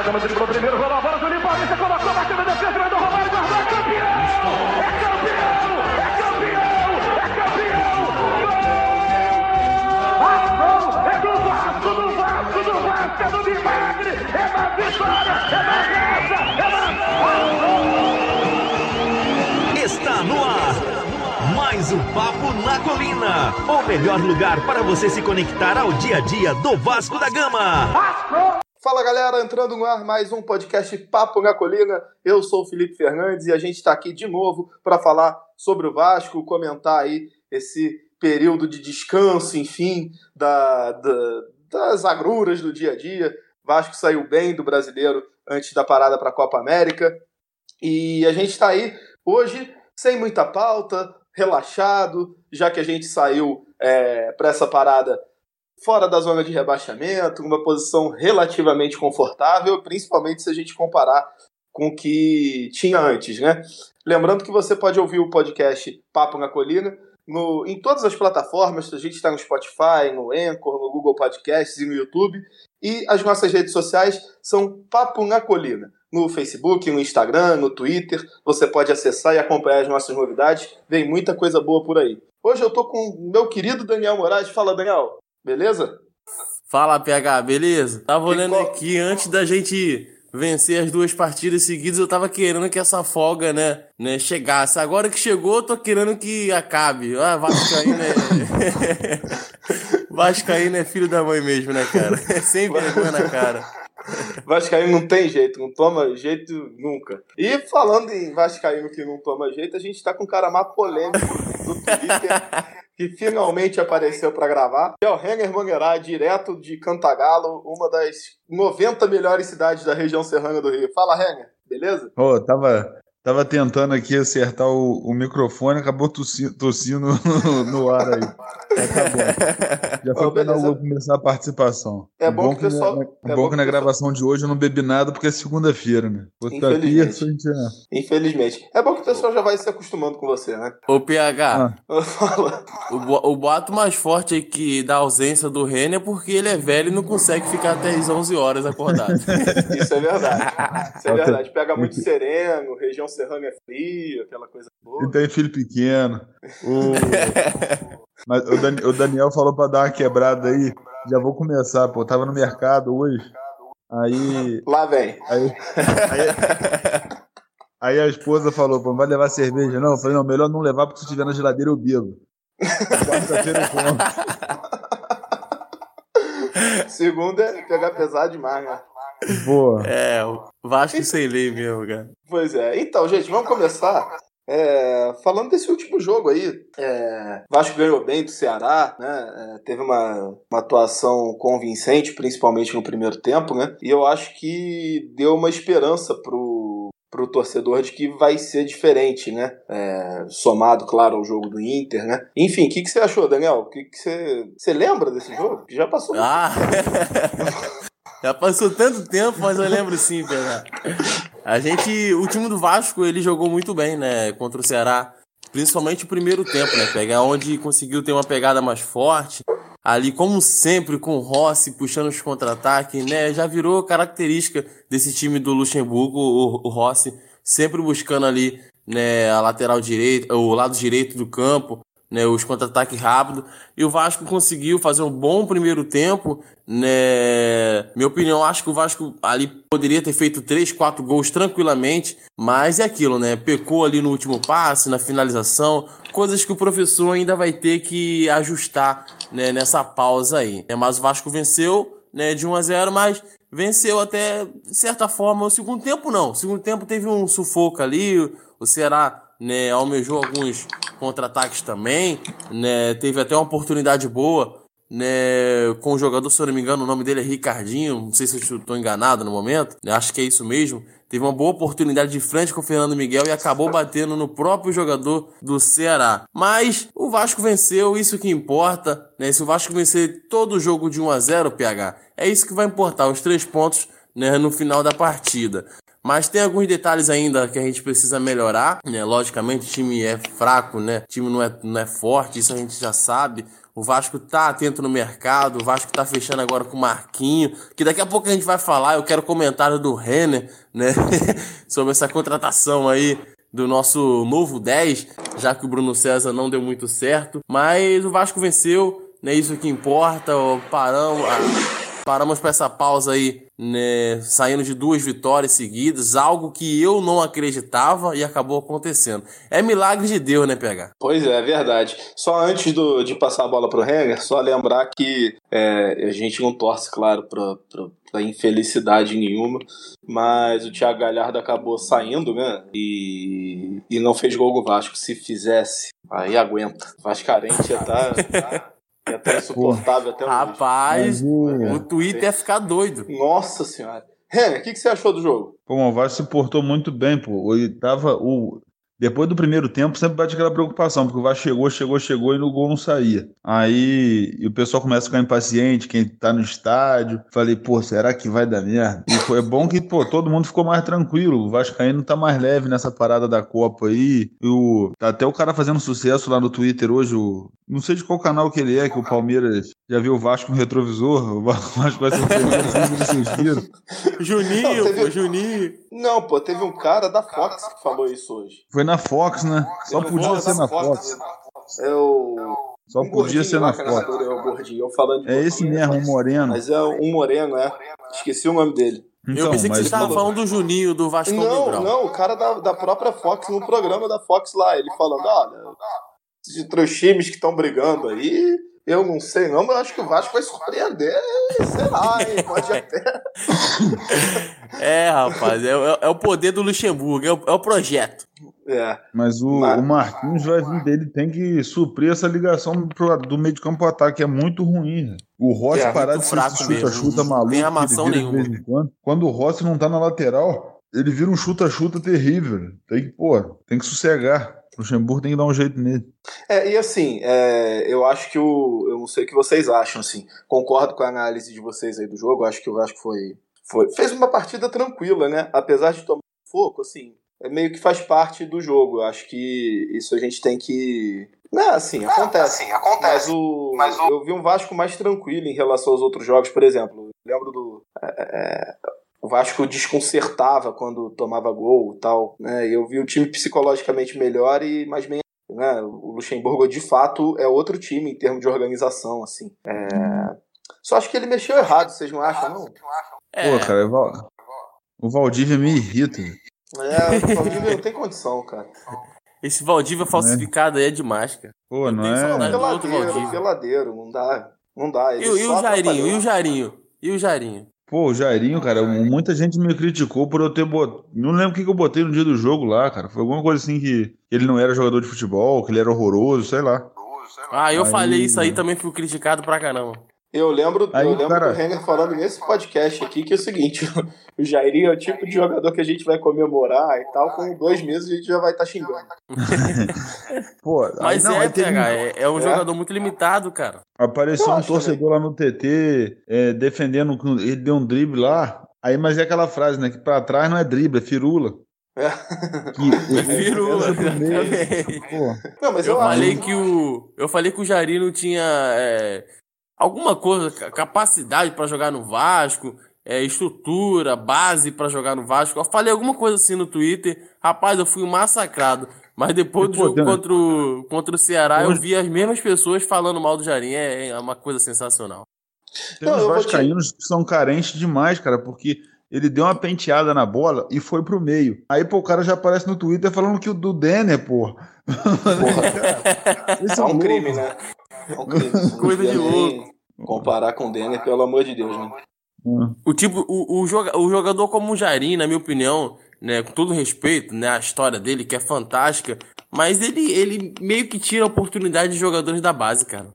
da Gama driblou primeiro, rolou a bola, Juninho Paulista colocou, bateu na defesa, mandou Romário, guardou, é campeão! É campeão! É campeão! É campeão! Gol! É do Vasco, do Vasco, do Vasco, é do milagre, é da vitória, é da graça, é da... Está no ar! Mais um Papo na Colina, o melhor lugar para você se conectar ao dia a dia do Vasco da Gama. Fala galera, entrando no ar mais um podcast Papo na Colina. Eu sou o Felipe Fernandes e a gente está aqui de novo para falar sobre o Vasco, comentar aí esse período de descanso, enfim, da, da, das agruras do dia a dia. Vasco saiu bem do brasileiro antes da parada para a Copa América. E a gente está aí hoje sem muita pauta, relaxado, já que a gente saiu é, para essa parada fora da zona de rebaixamento, uma posição relativamente confortável, principalmente se a gente comparar com o que tinha antes, né? Lembrando que você pode ouvir o podcast Papo na Colina no, em todas as plataformas, a gente está no Spotify, no Anchor, no Google Podcasts e no YouTube. E as nossas redes sociais são Papo na Colina. No Facebook, no Instagram, no Twitter. Você pode acessar e acompanhar as nossas novidades. Vem muita coisa boa por aí. Hoje eu tô com o meu querido Daniel Moraes. Fala, Daniel. Beleza? Fala, PH. Beleza? Tava olhando aqui antes da gente vencer as duas partidas seguidas, eu tava querendo que essa folga, né, né, chegasse. Agora que chegou, eu tô querendo que acabe. Ah, Vascaíno é... Vascaíno é filho da mãe mesmo, né, cara? É sempre vergonha na cara. Vascaíno não tem jeito, não toma jeito nunca. E falando em Vascaíno que não toma jeito, a gente tá com um cara mais polêmico do Twitter que finalmente apareceu para gravar, é o Renger Mangueirá, direto de Cantagalo, uma das 90 melhores cidades da região serrana do Rio. Fala, Renger, beleza? Ô, oh, tava, tava tentando aqui acertar o, o microfone, acabou tossindo, tossindo no, no ar aí. Tá Já foi para eu começar a participação. É bom, bom que, pessoal, na, é bom que na gravação de hoje eu não bebi nada porque é segunda-feira, né? Infelizmente. Terça, gente... É. Infelizmente. É bom que o pessoal já vai se acostumando com você, né? Ô, PH. Ah. O, o boato mais forte aí que da ausência do Renner é porque ele é velho e não consegue ficar até as 11 horas acordado. Isso é verdade. Isso é verdade. Pega muito sereno, região serrana é frio, aquela coisa boa. E tem filho pequeno. O... Mas o, Dan, o Daniel falou pra dar uma quebrada aí. Já vou começar, pô. Tava no mercado hoje. Aí. Lá vem. Aí, aí, aí a esposa falou, pô, não vai levar cerveja, não? Eu falei, não, melhor não levar, porque se tiver na geladeira eu bebo. Quarta-feira Segunda é pegar pesado demais, né? Boa. É, o Vasco sem lei mesmo, cara. Pois é. Então, gente, vamos começar é, falando desse último jogo aí, é, Vasco ganhou bem do Ceará, né? É, teve uma, uma atuação convincente, principalmente no primeiro tempo, né? E eu acho que deu uma esperança pro, pro torcedor de que vai ser diferente, né? É, somado, claro, ao jogo do Inter, né? Enfim, o que, que você achou, Daniel? O que, que você. Você lembra desse jogo? Já passou. Ah! Já passou tanto tempo, mas eu lembro sim, Pedro. A gente, o time do Vasco, ele jogou muito bem, né, contra o Ceará, principalmente o primeiro tempo, né, pegar onde conseguiu ter uma pegada mais forte. Ali, como sempre, com o Rossi puxando os contra-ataques, né, já virou característica desse time do Luxemburgo, o, o Rossi sempre buscando ali, né, a lateral direita, o lado direito do campo, né, os contra-ataques rápidos. E o Vasco conseguiu fazer um bom primeiro tempo. Né? Minha opinião, acho que o Vasco ali poderia ter feito 3, 4 gols tranquilamente, mas é aquilo, né? Pecou ali no último passe, na finalização, coisas que o professor ainda vai ter que ajustar né, nessa pausa aí. É, mas o Vasco venceu né, de 1 a 0, mas venceu até, de certa forma, o segundo tempo não. O segundo tempo teve um sufoco ali, o Ceará né, almejou alguns contra-ataques também, né, teve até uma oportunidade boa, né, com o jogador, se eu não me engano, o nome dele é Ricardinho, não sei se eu estou enganado no momento, né, acho que é isso mesmo. Teve uma boa oportunidade de frente com o Fernando Miguel e acabou batendo no próprio jogador do Ceará. Mas o Vasco venceu, isso que importa, né? Se o Vasco vencer todo o jogo de 1 a 0, PH, é isso que vai importar, os três pontos né, no final da partida. Mas tem alguns detalhes ainda que a gente precisa melhorar, né? Logicamente, o time é fraco, né? O time não é, não é forte, isso a gente já sabe. O Vasco tá atento no mercado, o Vasco tá fechando agora com o Marquinho, que daqui a pouco a gente vai falar, eu quero comentário do Renner, né, sobre essa contratação aí do nosso novo 10, já que o Bruno César não deu muito certo, mas o Vasco venceu, né, isso que importa, paramos, paramos para essa pausa aí, né, saindo de duas vitórias seguidas, algo que eu não acreditava e acabou acontecendo. É milagre de Deus, né, PH? Pois é, é verdade. Só antes do, de passar a bola pro Renner, só lembrar que é, a gente não torce, claro, pra, pra, pra infelicidade nenhuma, mas o Thiago Galhardo acabou saindo, né, e, e não fez gol no Vasco. Se fizesse, aí aguenta. Vascarente já tá... tá é até insuportável até Rapaz, o, o Twitter ia ficar doido. Nossa senhora. Renner, o que, que, você achou do jogo? Pô, o Vasco se portou muito bem, pô. Ele tava, o, depois do primeiro tempo, sempre bate aquela preocupação, porque o Vasco chegou, chegou, chegou e no gol não saía. Aí o pessoal começa a ficar impaciente, quem tá no estádio. Falei, pô, será que vai dar merda? E foi bom que, pô, todo mundo ficou mais tranquilo. O Vascaíno tá mais leve nessa parada da Copa aí. E o, tá até o cara fazendo sucesso lá no Twitter hoje, o, não sei de qual canal que ele é, que o Palmeiras já viu o Vasco no retrovisor. O Vasco vai ser o Juninho, não, teve... pô, Juninho. Não, pô, teve um cara da Fox que falou isso hoje. Foi na Fox, né? Só podia ser na Fox. É o. Só um podia ser na Fox. É, o gordinho, eu falando é esse mesmo, um moreno. Mas é um moreno, é. Esqueci o nome dele. Então, eu pensei que você estava falou... falando do Juninho, do Vasco Não, não, o cara da, da própria Fox, no programa da Fox lá, ele falando, olha, de três times que estão brigando aí, eu não sei não, mas acho que o Vasco vai surpreender, sei lá, hein, pode até... é, rapaz, é, é, é, o poder do Luxemburgo, é o, é o projeto. É. Mas o, Mas... o Marquinhos vai vir dele, tem que suprir essa ligação pro, do meio de campo pro ataque, é muito ruim. Né? O Rossi é, parar de ser chuta-chuta maluco. Tem armação nenhuma. Quando. quando o Rossi não tá na lateral, ele vira um chuta-chuta terrível. Tem que, pô, tem que sossegar. O Luxemburgo tem que dar um jeito nele. É, e assim, é, eu acho que o. Eu não sei o que vocês acham, assim. Concordo com a análise de vocês aí do jogo. Acho que o Vasco foi. foi fez uma partida tranquila, né? Apesar de tomar foco, assim meio que faz parte do jogo. Eu acho que isso a gente tem que. Não, é assim, acontece. Assim, acontece. Mas, o, mas o... eu vi um Vasco mais tranquilo em relação aos outros jogos, por exemplo. Lembro do. É, é, o Vasco desconcertava quando tomava gol e tal. Né? E eu vi o time psicologicamente melhor e mais bem. Né? O Luxemburgo, de fato, é outro time em termos de organização. assim. É... Só acho que ele mexeu errado, vocês não acham, não? É. Pô, cara, o Valdívia me irrita. É, o Valdívia não tem condição, cara. Esse Valdívia falsificado aí é demais, cara. Pô, não é? Peladeiro, peladeiro, não dá. Não dá. e, e o Jairinho? E o Jairinho? E o Jairinho? Pô, o Jairinho, cara, muita gente me criticou por eu ter botado. Não lembro o que, que eu botei no dia do jogo lá, cara. Foi alguma coisa assim que ele não era jogador de futebol, que ele era horroroso, sei lá. Ah, eu aí... falei isso aí também, fui criticado pra caramba. Eu lembro, Aí, eu lembro cara... do Renner falando nesse podcast aqui que é o seguinte: o Jairinho é o tipo de jogador que a gente vai comemorar e tal, com dois meses a gente já vai estar tá xingando. Pô, Mas não, é, PH, é, é, um é? jogador muito limitado, cara. Apareceu um torcedor lá no TT é, defendendo, ele deu um drible lá. Aí, mas é aquela frase, né? Que pra trás não é drible, é firula. É. Que, é firula. Não, mas eu, eu falei que o. Eu falei que o Jarino tinha. É, alguma coisa, capacidade para jogar no Vasco, é, estrutura, base para jogar no Vasco. Eu falei alguma coisa assim no Twitter. Rapaz, eu fui massacrado. Mas depois do jogo contra o, contra o Ceará, eu vi as mesmas pessoas falando mal do Jarim. É, é uma coisa sensacional. Tem uns vascaínos te... que são carentes demais, cara, porque ele deu uma penteada na bola e foi pro meio. Aí, pô, o cara já aparece no Twitter falando que o do Denner, pô. Porra. é, é um crime, né? Coisa de louco. Comparar com o Denner, pelo amor de Deus, né? Hum. O tipo, o, o, joga, o jogador como o Jarim, na minha opinião, né, com todo respeito, né, a história dele que é fantástica, mas ele, ele meio que tira a oportunidade de jogadores da base, cara.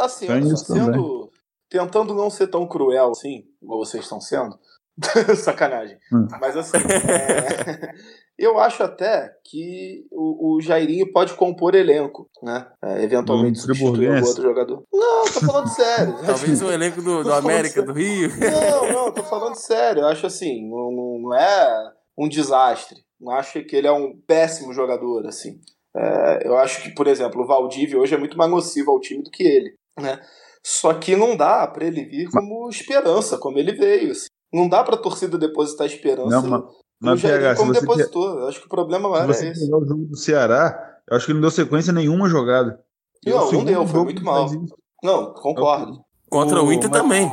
Assim, sendo, tentando não ser tão cruel assim, como vocês estão sendo, sacanagem. Hum. Mas assim, é, eu acho até que o, o Jairinho pode compor elenco, né? É, eventualmente substituir algum outro jogador. Não, tô falando sério. Talvez o elenco do, do América, do Rio. Não, não, tô falando sério. Eu acho assim, não, não é um desastre. Não acho que ele é um péssimo jogador, assim. É, eu acho que, por exemplo, o Valdívia hoje é muito mais nocivo ao time do que ele, né? Só que não dá para ele vir como esperança, como ele veio. Assim. Não dá para a torcida depositar esperança Não, mas, no mas PH, como depositou. Eu acho que o problema maior é você esse. pegar o jogo do Ceará, eu acho que ele não deu sequência nenhuma jogada. É Não, não deu, foi muito mal. Não, concordo. Contra o Inter mas- também.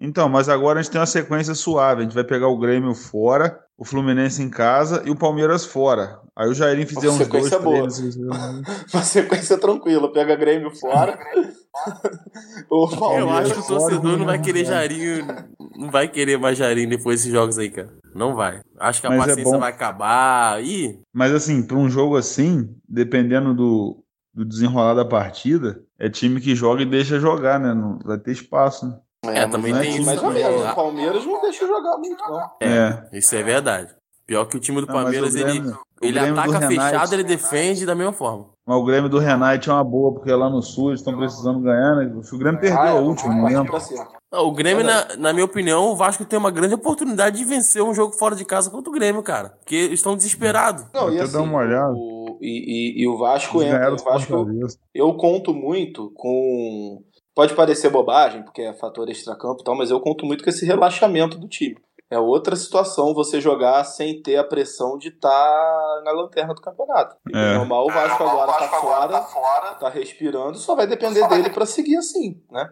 Então, mas agora a gente tem uma sequência suave. A gente vai pegar o Grêmio fora, o Fluminense em casa e o Palmeiras fora. Aí o Jairinho fizer Uma uns dois, sequência boa. três. Uma sequência tranquila. Pega Grêmio fora. o Eu Palmeiras acho que o torcedor não vai querer Jairinho. Não vai querer mais Jairinho depois desses jogos aí, cara. Não vai. Acho que a Mas é paciência bom. vai acabar. Ih, Mas assim, para um jogo assim, dependendo do, do desenrolar da partida, é time que joga e deixa jogar, né? Não vai ter espaço, né? É, também mas tem é isso. Mais ou também. menos. O Palmeiras não deixa jogar muito, não. É. Isso é verdade. Pior que o time do Não, Palmeiras, ele, Grêmio- ele do ataca Renate- fechado, ele defende da mesma forma. Mas o Grêmio do Renate é uma boa, porque lá no Sul eles estão precisando ganhar, né? O Grêmio perdeu Ah, é, a última, não lembro. O Grêmio, na, na minha opinião, o Vasco tem uma grande oportunidade de vencer um jogo fora de casa contra o Grêmio, cara. Porque eles estão desesperados. Não, e Deixa eu assim, dar uma olhada. o- e, e- e o Vasco entra. O Vasco, eu conto muito com. Pode parecer bobagem, porque é fator extracampo e tal, mas eu conto muito com esse relaxamento do time. É outra situação você jogar sem ter a pressão de estar na lanterna do campeonato. É. Normal, o Vasco agora tá fora, tá respirando, só vai depender dele pra seguir assim, né?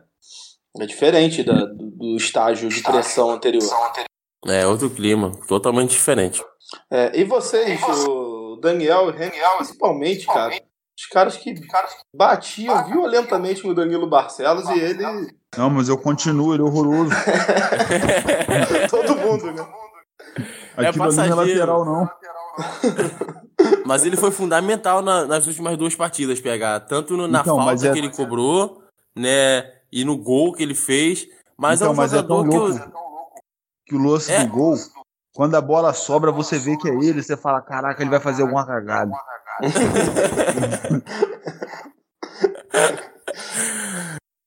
É diferente da- do, do estágio de pressão anterior. É, outro clima, totalmente diferente. É, e vocês, o Daniel e o Renan, principalmente, cara, os caras que batiam violentamente no Danilo Barcelos e ele. Não, mas eu continuo, ele é horroroso. Todo mundo, né? Aquilo ali não é lateral, não. Mas ele foi fundamental na- nas últimas duas partidas, PH. Tanto no- na Então, falta é- que ele cobrou, né? E no gol que ele fez. Mas Então, é um mas é tão jogador que louco. eu. Que o lance É. do gol, quando a bola sobra, você vê que é ele, você fala, caraca, ele vai fazer alguma cagada.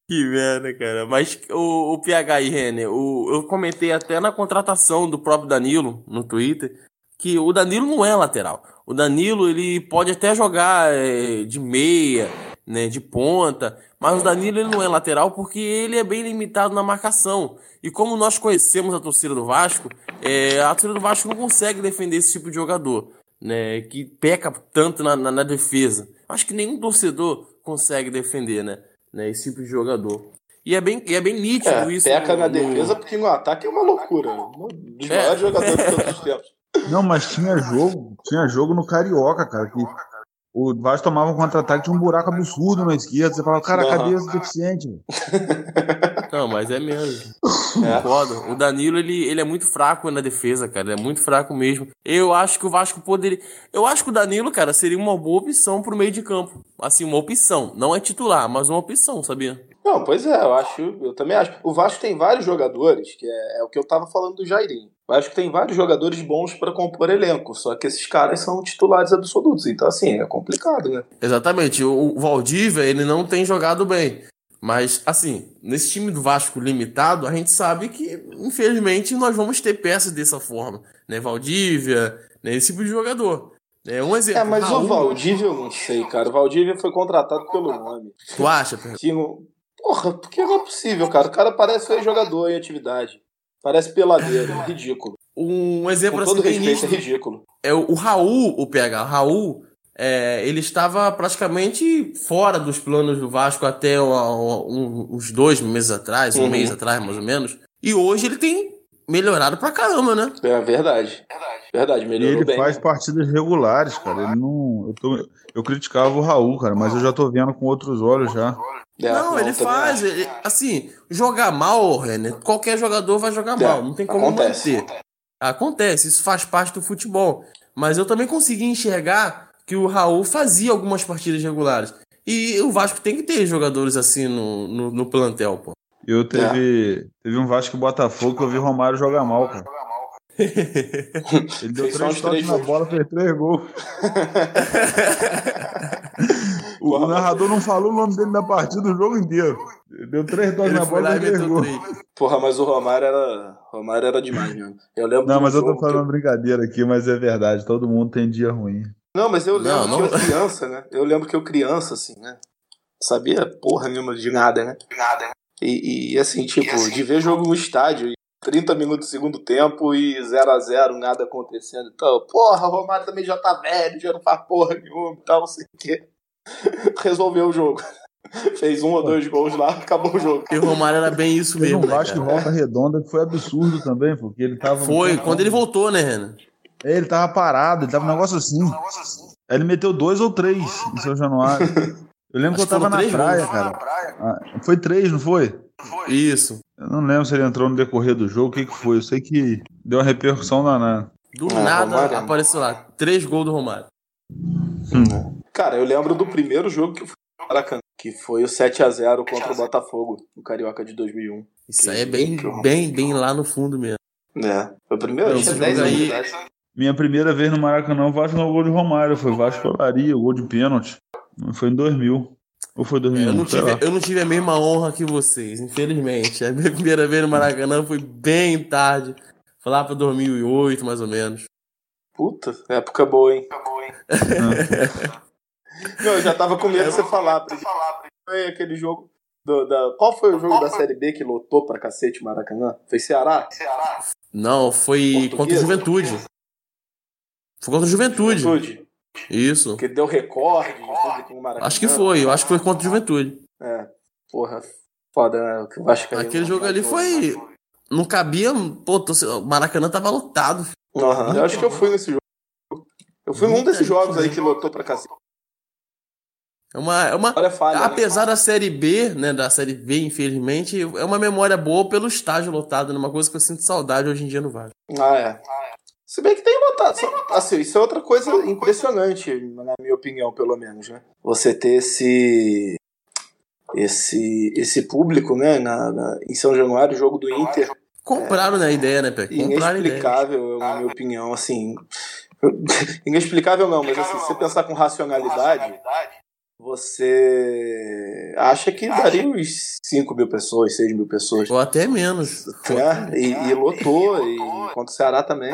Que merda, cara. Mas o, o PH e Renner, o, eu comentei até na contratação do próprio Danilo no Twitter que o Danilo não é lateral. O Danilo, ele pode até jogar é, de meia, né, de ponta, mas o Danilo ele não é lateral porque ele é bem limitado na marcação. E como nós conhecemos a torcida do Vasco, é, a torcida do Vasco não consegue defender esse tipo de jogador, né, que peca tanto na, na, na defesa. Acho que nenhum torcedor consegue defender, né, né, esse tipo de jogador. E é bem, e é bem nítido É, isso. peca no- na no- defesa porque no ataque é uma loucura. Um dos É. maiores jogadores de todos os tempos. Não, mas tinha jogo, tinha jogo no Carioca, cara, que o Vasco tomava um contra-ataque, tinha um buraco absurdo na esquerda. Você falava, cara, cadê esse deficiente? velho? Não, mas é mesmo. É. Concordo. O Danilo, ele, ele é muito fraco na defesa, cara. Ele é muito fraco mesmo. Eu acho que o Vasco poderia. Eu acho que o Danilo, cara, seria uma boa opção pro meio de campo. Assim, uma opção. Não é titular, mas uma opção, sabia? Não, pois é, eu acho, eu também acho. O Vasco tem vários jogadores, que é, é o que eu tava falando do Jairinho. O Vasco tem vários jogadores bons pra compor elenco, só que esses caras são titulares absolutos. Então, assim, é complicado, né? Exatamente. O, Valdívia, ele não tem jogado bem. Mas, assim, nesse time do Vasco limitado, a gente sabe que, infelizmente, nós vamos ter peças dessa forma. Né? Valdívia, né? esse tipo de jogador. É um exemplo. É, mas Raul, o Valdívia eu não sei, cara. O Valdívia foi contratado pelo nome. Tu acha? Que não- Porra, porque não é possível, cara. O cara parece jogador em atividade. Parece peladeiro, ridículo. Um exemplo Com assim todo respeito, é nítido ridículo. é o, o Raul, o PH. O Raul, é, ele estava praticamente fora dos planos do Vasco até o- o- um- uns dois meses atrás, um Uhum. mês atrás, mais ou menos. E hoje ele tem melhorado pra caramba, né? É verdade. Verdade, E melhorou ele bem. faz partidas regulares, cara. Ele não. Eu, tô- eu criticava o Raul, cara, mas eu já tô vendo com outros olhos já. É, não, ele também faz. ele- assim, jogar mal, Renner, qualquer jogador vai jogar mal. Não tem como acontece. manter. Acontece, isso faz parte do futebol. Mas eu também consegui enxergar que o Raul fazia algumas partidas regulares. E o Vasco tem que ter jogadores assim no, no, no plantel, pô. Eu teve, teve um Vasco e Botafogo que eu vi o Romário jogar mal, cara. Ele deu três toques na bola, fez três gols. o, narrador não falou o nome dele na partida o jogo inteiro. Deu três Ele na bola e três. Porra, mas o Romário era. Romário era demais mesmo. Eu lembro Não, de mas eu tô que- falando brincadeira aqui, mas é verdade. Todo mundo tem dia ruim. Não, mas eu lembro Não, que não- eu criança, né? Eu lembro que eu criança, assim, né? Sabia porra nenhuma de nada, né? Nada. E, e, assim, tipo, E, assim, de ver jogo no estádio, e 30 minutos do segundo tempo e 0 a 0 nada acontecendo. Então, porra, o Romário também já tá velho, já não faz porra nenhuma e tal, não sei o quê. Resolveu o jogo. Fez um ou dois gols lá, acabou o jogo. E o Romário era bem isso Teve mesmo. um né, Vasco cara? em volta redonda que foi absurdo também, porque ele tava. Foi, quando ele voltou, né, Renan? É, ele tava parado, ele tava um negócio assim. Um negócio assim. Aí ele meteu dois ou três em São Januário. Eu lembro Acho que eu tava na três praia, cara. Na praia. Ah, foi três, não foi? Foi. Isso. Eu não lembro se ele entrou no decorrer do jogo, o que, que foi. Eu sei que deu uma repercussão danada. Do Ah, nada Romário. apareceu lá. Três gols do Romário. Cara, eu lembro do primeiro jogo que foi no Maracanã, que foi o 7 a 0 contra o Botafogo, no Carioca de 2001. Isso aí é bem, bem, bem lá no fundo mesmo. É, foi o primeiro, eu Esse tinha jogo 10 anos de aí-. Minha primeira vez no Maracanã, o Vasco não gol de Romário. Foi Vasco Olaria, o gol de pênalti. Foi em 2000. Ou foi 2001? Eu não, tive, eu não tive a mesma honra que vocês, infelizmente. A minha primeira vez no Maracanã foi bem tarde. Foi lá pra 2008, mais ou menos. Puta, época boa, hein? Acabou, hein? Não, eu já tava com medo de você falar. Pra porque falar, pra Foi aquele jogo. Do, da... Qual foi o jogo da Série B que lotou pra cacete o Maracanã? Foi Ceará? Ceará. Não, foi Portuguesa? contra o Juventude. Foi contra o Juventude. Juventude. Isso. Que deu recorde no Maracanã. Acho que foi, eu acho que foi contra o Juventude. É, porra, foda, né? O Vasco aí Aquele jogo ali foi. Não cabia. Pô, o Maracanã tava lotado. Aham, Eu acho que eu fui nesse jogo. Eu fui num desses jogos aí mesmo. que lotou pra cacete. É uma. É uma falha. né? apesar da série B, né? Da série B, infelizmente, é uma memória boa pelo estádio lotado, né? Uma coisa que eu sinto saudade hoje em dia no Vasco. Ah, é. Se bem que tem lotado. Assim, isso é outra coisa impressionante, na minha opinião, pelo menos, né? Você ter esse. Esse, esse público, né, na, na- em São Januário, jogo do Inter, Compraram né, a ideia, né, ideia. inexplicável, na minha opinião, assim. inexplicável não, mas assim, se você pensar com racionalidade, você acha que daria uns 5 mil pessoas, 6 mil pessoas. Ou até menos. É, e, e lotou, e contra o Ceará também.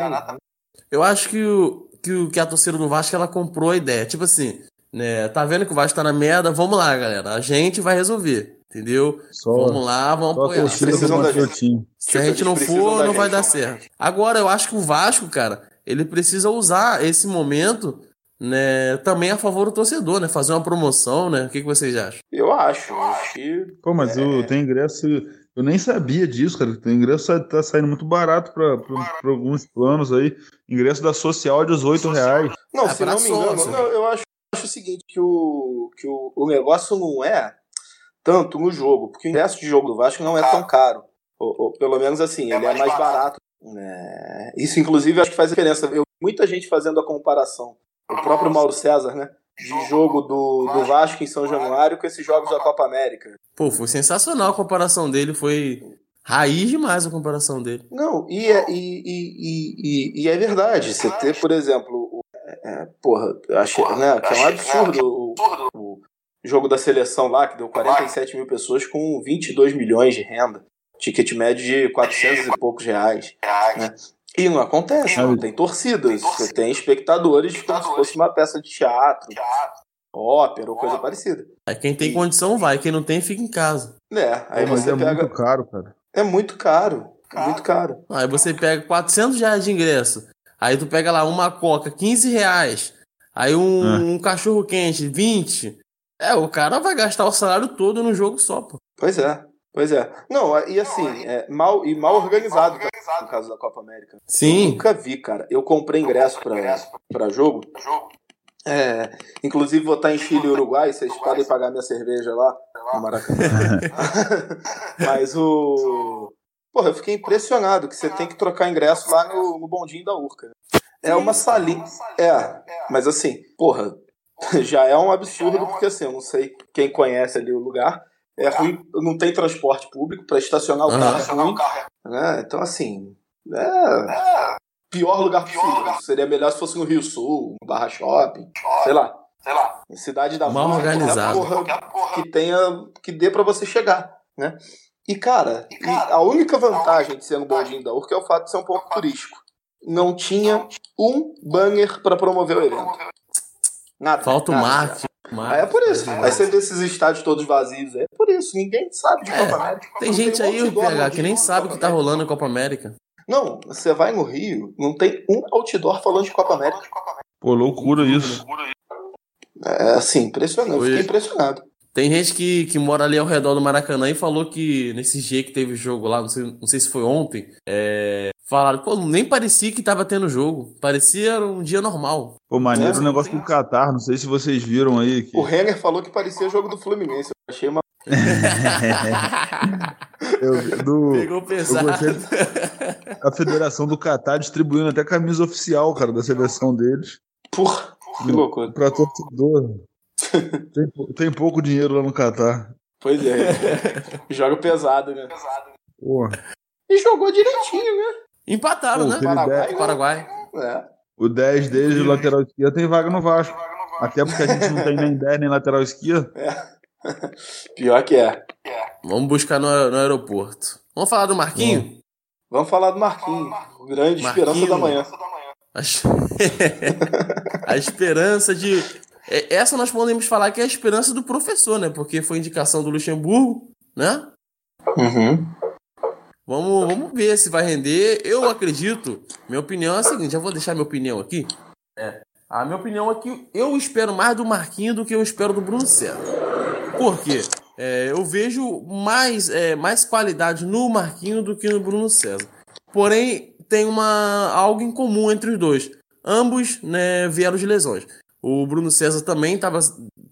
Eu acho que, o, que, o, que a torcida do Vasco ela comprou a ideia. Tipo assim, né? Tá vendo que o Vasco tá na merda? Vamos lá, galera. A gente vai resolver. Entendeu? Só, Vamos lá, vamos só apoiar. torcida Precisam da gente. Se a gente não for, não vai gente, dar certo. Agora, eu acho que o Vasco, cara, ele precisa usar esse momento, né, também a favor do torcedor, né? Fazer uma promoção, né? O que, que vocês acham? Eu acho, eu acho que. Pô, mas É. o, tem ingresso. Eu nem sabia disso, cara. O ingresso tá- saindo muito barato pra alguns planos aí. Ingresso da social é 18 reais. Não, É, se não me engano, sócio. eu acho, acho o seguinte: que, o, que o, o negócio não é tanto no jogo, porque o ingresso de jogo do Vasco não é tão caro. Ou, ou pelo menos assim, ele é mais barato. É, isso, inclusive, acho que faz diferença. Eu, muita gente fazendo a comparação. O próprio Mauro César, né? De jogo do, do Vasco em São Januário com esses jogos da Copa América. Pô, foi sensacional a comparação dele, foi raiz demais a comparação dele. Não, e é, e, e, e, e- é verdade. Você ter, por exemplo, o, é, é, porra, eu achei, né, que é um absurdo o, o jogo da seleção lá, que deu 47 mil pessoas com 22 milhões de renda. Ticket médio de 400 e poucos reais. Né? E não acontece, não tem torcidas. Você tem espectadores como se fosse uma peça de teatro, ópera ou coisa parecida. Aí quem tem condição vai, quem não tem fica em casa. É, aí Pô, mas você é pega. muito caro, cara. É muito caro. É muito caro. Aí você pega 400 reais de ingresso. Aí tu pega lá uma coca, 15 reais. Aí um, Ah. um cachorro quente, 20. É, o cara vai gastar o salário todo no jogo só, pô. Pois é, pois é. Não, e assim, é mal, e mal organizado também, no caso da Copa América. Eu Sim. nunca vi, cara. Eu comprei ingresso pra, pra jogo. É, inclusive vou estar em Chile e Uruguai, vocês podem pagar minha cerveja lá no Maracanã. Mas o. Porra, eu fiquei impressionado que você tem que trocar ingresso lá no, no bondinho da Urca. né? É uma salinha. É, mas assim, porra, já é um absurdo, porque assim, eu não sei quem conhece ali o lugar. É ruim, não tem transporte público para estacionar o Aham. carro. É ruim, né? Então, assim, é. Pior lugar possível. Seria melhor se fosse no Rio Sul, no Barra Shopping, sei lá. Sei lá. Em Cidade da Mal porra. que tenha que dê pra você chegar, né? E cara, e a única vantagem de ser um bondinho da Urca é o fato de ser um ponto turístico. Não tinha um banner pra promover o evento. Nada. Falta o nada. Aí é por isso. Aí você vê esses estádios todos vazios. É por isso. Ninguém sabe de Copa América. Tem gente aí, o PH, que nem sabe o que tá rolando em Copa América. Não, você vai no Rio, não tem um outdoor falando de Copa América. Pô, loucura isso. É assim, impressionante. Eu Foi. fiquei impressionado. Tem gente que, que mora ali ao redor do Maracanã e falou que nesse dia que teve jogo lá, não sei, não sei se foi ontem, é, falaram, pô, nem parecia que tava tendo jogo. Parecia um dia normal. Pô, maneiro o negócio do Qatar. Não sei se vocês viram aí. Que O Renner falou que parecia jogo do Fluminense. Eu achei uma. eu- do, Pegou eu pesado. gostei a Federação do Qatar distribuindo até camisa oficial, cara, da seleção deles. Porra, que loucura. Pra torcedor. Tem, tem pouco dinheiro lá no Qatar. Pois é. Joga pesado, né? Pô, E jogou direitinho, né? Empataram, Pô, né? Paraguai, dez- né? Paraguai. É. o 10 deles, o lateral esquerdo, tem vaga no Vasco. Até porque a gente não tem nem 10 nem lateral esquerdo. Pior que é. Vamos buscar no, no aeroporto. Vamos falar do Marquinho? Vamos falar do Marquinhos. Grande esperança Marquinhos. da manhã. A esperança de. É- Essa nós podemos falar que é a esperança do professor, né? Porque foi indicação do Luxemburgo, né? Uhum. Vamos, vamos ver se vai render. Eu acredito. Minha opinião é a seguinte: já vou deixar minha opinião aqui. É. A minha opinião é que eu espero mais do Marquinho do que eu espero do Bruno César. Por quê? É, eu vejo mais, é, mais qualidade no Marquinho do que no Bruno César. Porém, tem uma, algo em comum entre os dois. Ambos né, vieram de lesões. O Bruno César também estava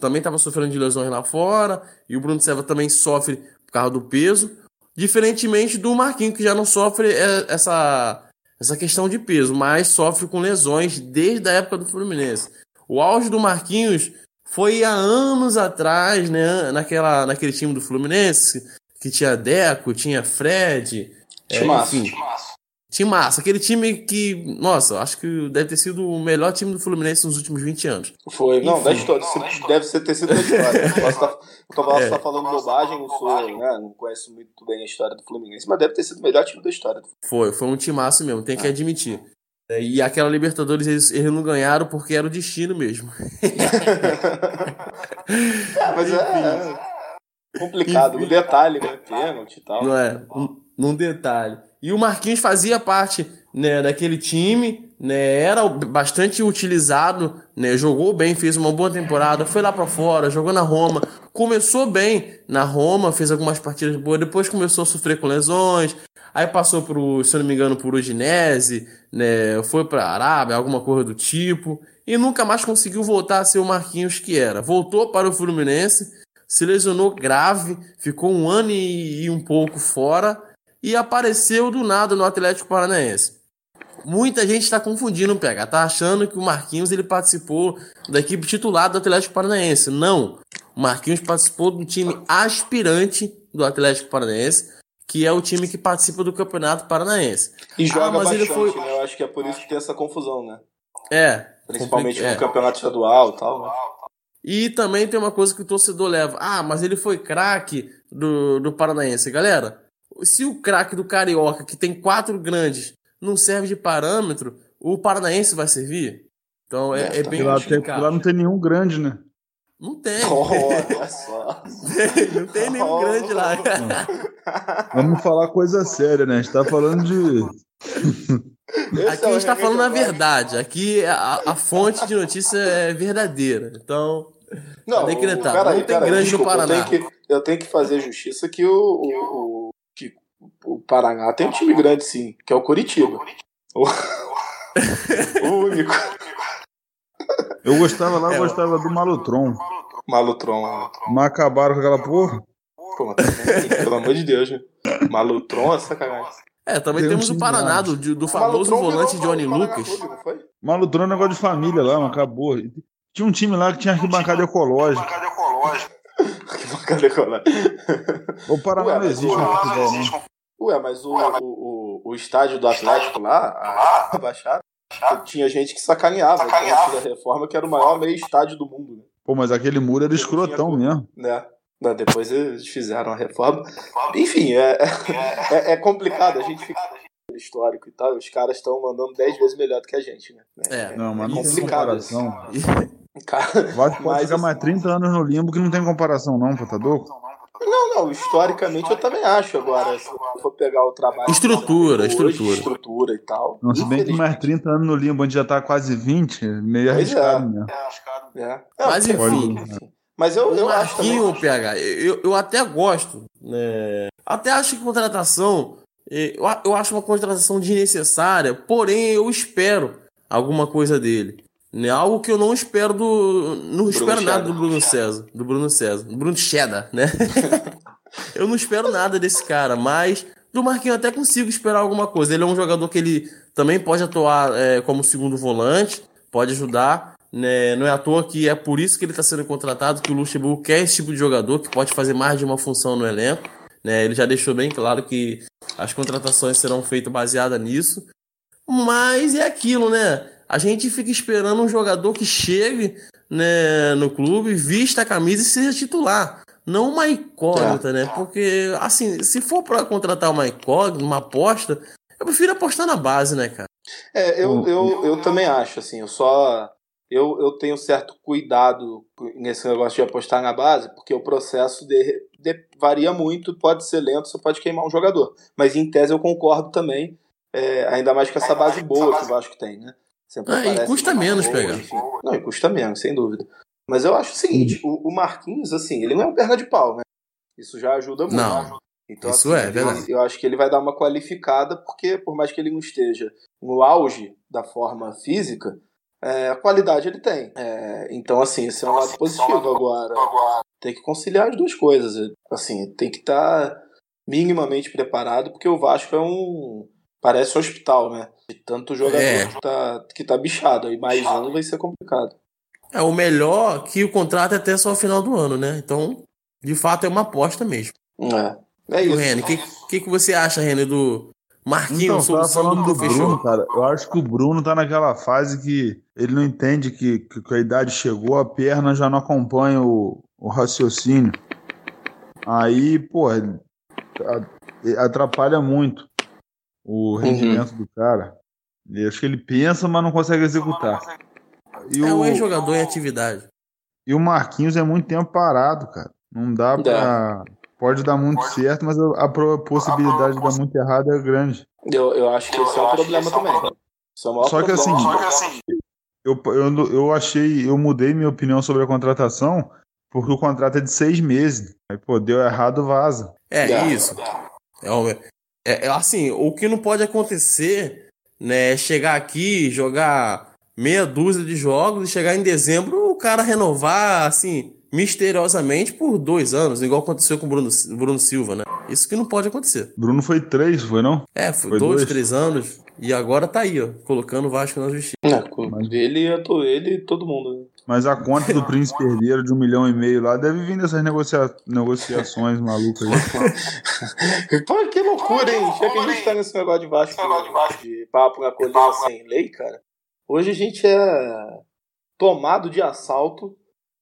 também tava sofrendo de lesões lá fora. E o Bruno César também sofre por causa do peso. Diferentemente do Marquinhos, que já não sofre é, essa, essa questão de peso, mas sofre com lesões desde a época do Fluminense. O auge do Marquinhos foi há anos atrás, né? Naquela, naquele time do Fluminense, que tinha Deco, tinha Fred. é, enfim, time massa. Aquele time que, nossa, acho que deve ter sido o melhor time do Fluminense nos últimos 20 anos. Foi. Não, da Enfim. história. Isso Deve ser ter sido da história. Posso estar eu posso É. falando bobagem, não sou, né? Não conheço muito bem a história do Fluminense, mas deve ter sido o melhor time da história. Foi, foi um timaço mesmo, tem que admitir. É, E aquela Libertadores eles, eles não ganharam porque era o destino mesmo. É, mas é, é complicado. O detalhe, né? Pênalti e tal. Não é? Um- Num detalhe. E o Marquinhos fazia parte né, daquele time, né, era bastante utilizado, né, jogou bem, fez uma boa temporada, foi lá pra fora, jogou na Roma, começou bem na Roma, fez algumas partidas boas, depois começou a sofrer com lesões, aí passou pro, se não me engano, por Udinese, né, foi pra Arábia, alguma coisa do tipo, e nunca mais conseguiu voltar a ser o Marquinhos que era. Voltou para o Fluminense, se lesionou grave, ficou um ano e, e um pouco fora e apareceu do nada no Atlético Paranaense. Muita gente está confundindo PH, tá achando que o Marquinhos ele participou da equipe titular do Atlético Paranaense. Não. O Marquinhos participou do time aspirante do Atlético Paranaense, que é o time que participa do Campeonato Paranaense. E joga Ah, mas bastante, ele foi- né? Eu acho que é por isso que tem essa confusão, né? É. Principalmente é. no campeonato estadual e tal, né? E também tem uma coisa que o torcedor leva. Ah, mas ele foi craque do, do Paranaense. Galera, se o craque do Carioca, que tem quatro grandes, não serve de parâmetro, o Paranaense vai servir? Então é, é bem lá, tem, lá não tem nenhum grande, né? Não tem. Olha só. não tem nenhum grande lá. Vamos falar coisa séria, né? A gente tá falando de. Esse Aqui é a gente tá falando a verdade. Aqui a, a fonte de notícia é verdadeira. Então, Não, decretado. peraí, Não tem peraí, grande no desculpa, Paraná. Eu tenho, que, eu tenho que fazer justiça que o, o, o, Paraná tem um time grande, sim, que é o Curitiba. O, o único. Eu gostava lá, É, eu gostava do Malutron. Malutron. Mas acabaram com aquela porra. Pô, mas também, pelo amor de Deus, né? Malutron é sacanagem. é, também Tem um temos o Paraná, lá. do, do famoso Malutron volante Johnny Lucas. Foi? Malutron é um negócio de família lá, mas acabou. Tinha um time lá que tinha arquibancada ecológica. Que bacana colar. O Paraná Ué, não mas existe o- no futebol, não. Ué, mas o, o, o, o estádio do Atlético lá, a Baixada, tinha gente que sacaneava, sacaneava. da reforma, que era o maior meio estádio do mundo, né? Pô, mas aquele muro era escrotão mesmo. né? Né, Depois eles fizeram a reforma. Enfim, é, é, é complicado. A gente fica histórico e tal. Os caras estão mandando 10 vezes melhor do que a gente, né? É, Não, mas não tem complicado comparação. Cara, Vasco pode mas, ficar mais assim, 30 anos no limbo que não tem comparação, não, pô, tá? Não, não, historicamente eu também acho agora. Se eu for pegar o trabalho. Estrutura, hoje, estrutura. estrutura e tal. Não, se bem que mais 30 anos no limbo, onde já tá quase 20, meio Pois é. arriscado mesmo. É. Mas porque- enfim. Mas eu, eu acho também. Marquinho, PH, eu, eu até gosto, né? Até acho que contratação, eh, eu, eu acho uma contratação desnecessária, porém eu espero alguma coisa dele. Né? Algo que eu não espero do. Não espero nada do Bruno César. Do Bruno César. Do Bruno Cheddar, né? eu não espero nada desse cara, mas do Marquinho eu até consigo esperar alguma coisa. Ele é um jogador que ele também pode atuar eh, como segundo volante, pode ajudar. Né? Não é à toa que é por isso que ele está sendo contratado, que o Luxemburgo quer esse tipo de jogador que pode fazer mais de uma função no elenco. Né? Ele já deixou bem claro que as contratações serão feitas baseadas nisso. Mas é aquilo, né? A gente fica esperando um jogador que chegue né, no clube, vista a camisa e seja titular. Não uma incógnita, né? Porque, assim, se for para contratar uma incógnita, uma aposta, eu prefiro apostar na base, né, cara? É, eu, Hum. eu, eu também acho, assim, eu só. Eu, eu tenho certo cuidado nesse negócio de apostar na base, porque o processo de, de- varia muito, pode ser lento, você pode queimar um jogador. Mas em tese eu concordo também, é, ainda mais com essa base boa que o Vasco tem, né? Sempre Ah, e custa menos boa, pegar. enfim. Não, e custa menos, sem dúvida. Mas eu acho o seguinte, o, o Marquinhos, assim, ele não é um perna de pau, né? Isso já ajuda muito. Não. Então, Isso assim, é verdade. Eu acho que ele vai dar uma qualificada, porque por mais que ele não esteja no auge da forma física, é, a qualidade ele tem. É, então, assim, esse é um lado positivo. Agora, tem que conciliar as duas coisas. Assim, tem que estar minimamente preparado, porque o Vasco é um. Parece hospital, né? De tanto jogador É. que, tá, que tá bichado. Aí mais um vai ser complicado. É o melhor que o contrato é até só o final do ano, né? Então, de fato, é uma aposta mesmo. É, é o isso. René, o que, que, que você acha, René, do Marquinhos, Então, falando do do fechou? Bruno, cara. Eu acho que o Bruno tá naquela fase que ele não entende que, que, a idade chegou, a perna já não acompanha o, o raciocínio. Aí, pô, atrapalha muito o rendimento do cara. Eu acho que ele pensa, mas não consegue executar. E É o, um ex-jogador em atividade. e o Marquinhos é muito tempo parado, cara. Não dá pra. Pode dar muito certo, mas a, possibilidade de dar muito errado é grande. Eu, eu acho que esse é um problema também. Isso é o maior Só que assim, eu, eu, eu achei, eu mudei minha opinião sobre a contratação porque o contrato é de seis meses. Aí, pô, deu errado, vaza. É, É. isso. É, o- é- é assim, o que não pode acontecer, né, é chegar aqui, jogar meia dúzia de jogos e chegar em dezembro o cara renovar, assim, misteriosamente por dois anos, igual aconteceu com o Bruno, Bruno Silva, né? Isso que não pode acontecer. Bruno foi três, foi não? É, foi, Foi dois, dois? três anos e agora tá aí, ó, colocando o Vasco na justiça. É, ele, e ele e todo mundo. Mas a conta do Príncipe Herdeiro de um milhão e meio lá deve vir dessas negocia negociações malucas aí. Pô, que loucura, hein? Já que a gente tá nesse negócio de Vasco, de papo na colina sem lei, cara. Hoje a gente é tomado de assalto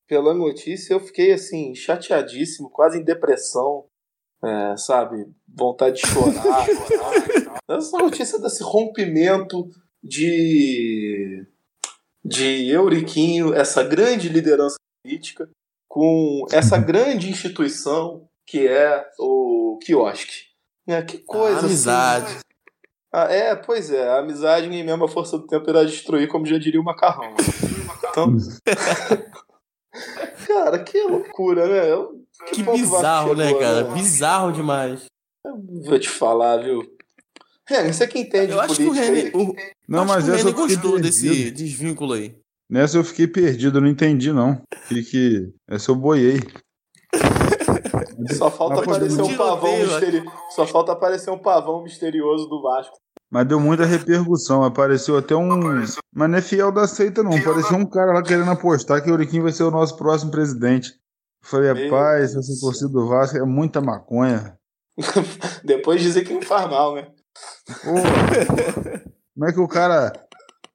pela notícia. Eu fiquei, assim, chateadíssimo, quase em depressão, é, sabe? Vontade de chorar. Essa notícia desse rompimento de, de Euriquinho, essa grande liderança política, com essa grande instituição que é o quiosque. É, que coisa. A amizade. assim. Ah, é, pois é, a amizade nem mesmo a força do tempo irá destruir, como já diria o macarrão. Então. cara, que loucura, né? Eu- Que Vasco bizarro, né, cara? né? Bizarro demais. Vou te falar, viu? Renan, você que entende Eu de acho que o René, aí. o, Não, mas que o fiquei gostou perdido. desse desvínculo aí. Nessa eu fiquei perdido, eu não entendi não. Que, que... Essa eu boiei. Só falta aparecer um pavão. Só falta aparecer um pavão misterioso do Vasco. Mas deu muita repercussão. Apareceu até um. Mas não é fiel da seita, não. Apareceu um cara lá querendo apostar que o Euriquim vai ser o nosso próximo presidente. Eu falei, rapaz, essa torcida do Vasco é muita maconha. Depois dizer que não faz mal, né? Pô, como é que o cara.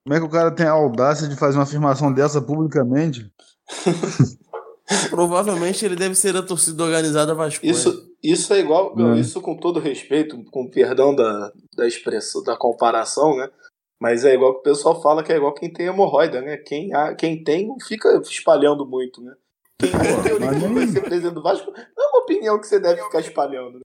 Como é que o cara tem a audácia de fazer uma afirmação dessa publicamente? Provavelmente ele deve ser da torcida organizada Vasco. Isso, isso é igual. É. Isso com todo respeito, com perdão da, da expressão, da comparação, né? Mas é igual que o pessoal fala que é igual quem tem hemorroida, né? Quem, quem tem não fica espalhando muito, né? Quem tem Euriquinho vai ser presidente do Vasco não é uma opinião que você deve ficar espalhando. Né?